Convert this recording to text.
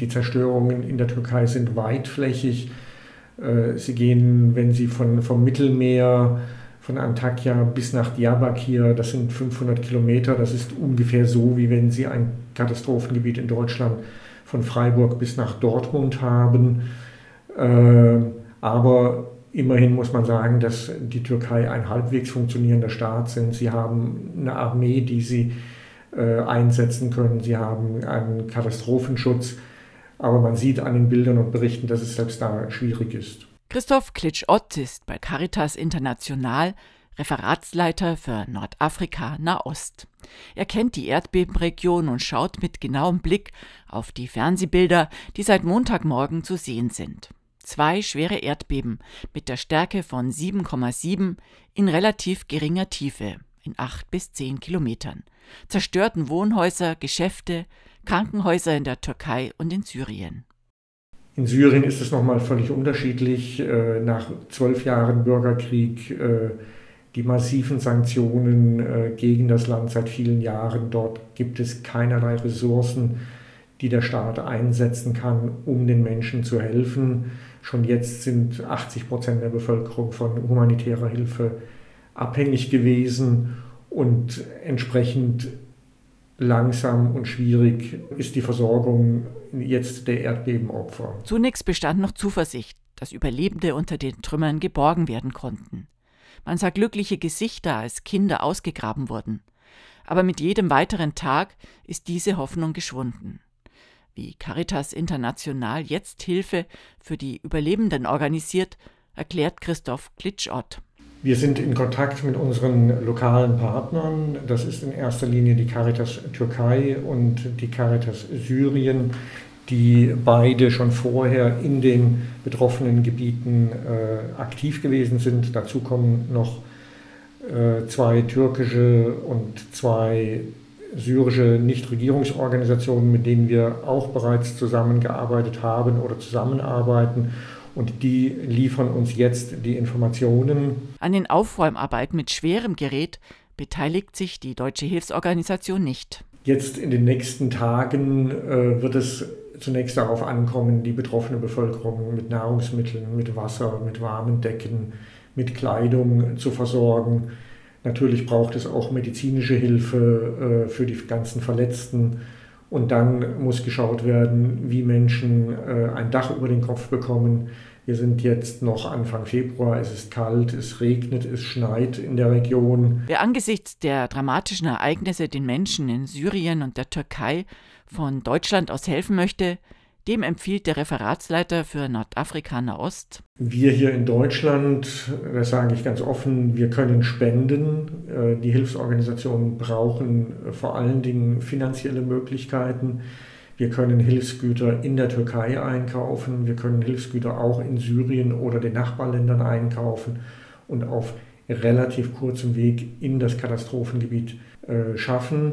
Die Zerstörungen in der Türkei sind weitflächig. Äh, sie gehen, wenn Sie von, vom Mittelmeer, von Antakya bis nach Diyarbakir, das sind 500 Kilometer, das ist ungefähr so, wie wenn Sie ein Katastrophengebiet in Deutschland von Freiburg bis nach Dortmund haben. Äh, aber immerhin muss man sagen, dass die Türkei ein halbwegs funktionierender Staat sind. Sie haben eine Armee, die sie äh, einsetzen können. Sie haben einen Katastrophenschutz. Aber man sieht an den Bildern und Berichten, dass es selbst da schwierig ist. Christoph Klitsch-Ott ist bei Caritas International Referatsleiter für Nordafrika Nahost. Er kennt die Erdbebenregion und schaut mit genauem Blick auf die Fernsehbilder, die seit Montagmorgen zu sehen sind. Zwei schwere Erdbeben mit der Stärke von 7,7 in relativ geringer Tiefe, in acht bis zehn Kilometern, zerstörten Wohnhäuser, Geschäfte, Krankenhäuser in der Türkei und in Syrien. In Syrien ist es nochmal völlig unterschiedlich. Äh, nach zwölf Jahren Bürgerkrieg äh, die massiven Sanktionen äh, gegen das Land seit vielen Jahren. Dort gibt es keinerlei Ressourcen, die der Staat einsetzen kann, um den Menschen zu helfen. Schon jetzt sind 80 Prozent der Bevölkerung von humanitärer Hilfe abhängig gewesen und entsprechend langsam und schwierig ist die Versorgung jetzt der Erdbebenopfer. Zunächst bestand noch Zuversicht, dass Überlebende unter den Trümmern geborgen werden konnten. Man sah glückliche Gesichter, als Kinder ausgegraben wurden. Aber mit jedem weiteren Tag ist diese Hoffnung geschwunden. Wie Caritas International jetzt Hilfe für die Überlebenden organisiert, erklärt Christoph Klitschott. Wir sind in Kontakt mit unseren lokalen Partnern. Das ist in erster Linie die Caritas Türkei und die Caritas Syrien, die beide schon vorher in den betroffenen Gebieten äh, aktiv gewesen sind. Dazu kommen noch äh, zwei türkische und zwei syrische Nichtregierungsorganisationen, mit denen wir auch bereits zusammengearbeitet haben oder zusammenarbeiten. Und die liefern uns jetzt die Informationen. An den Aufräumarbeiten mit schwerem Gerät beteiligt sich die Deutsche Hilfsorganisation nicht. Jetzt in den nächsten Tagen äh, wird es zunächst darauf ankommen, die betroffene Bevölkerung mit Nahrungsmitteln, mit Wasser, mit warmen Decken, mit Kleidung zu versorgen. Natürlich braucht es auch medizinische Hilfe äh, für die ganzen Verletzten. Und dann muss geschaut werden, wie Menschen äh, ein Dach über den Kopf bekommen. Wir sind jetzt noch Anfang Februar, es ist kalt, es regnet, es schneit in der Region. Wer angesichts der dramatischen Ereignisse den Menschen in Syrien und der Türkei von Deutschland aus helfen möchte, dem empfiehlt der Referatsleiter für Nordafrika Nahost. Wir hier in Deutschland, das sage ich ganz offen, wir können spenden. Äh, die Hilfsorganisationen brauchen vor allen Dingen finanzielle Möglichkeiten. Wir können Hilfsgüter in der Türkei einkaufen. Wir können Hilfsgüter auch in Syrien oder den Nachbarländern einkaufen und auf relativ kurzem Weg in das Katastrophengebiet äh, schaffen.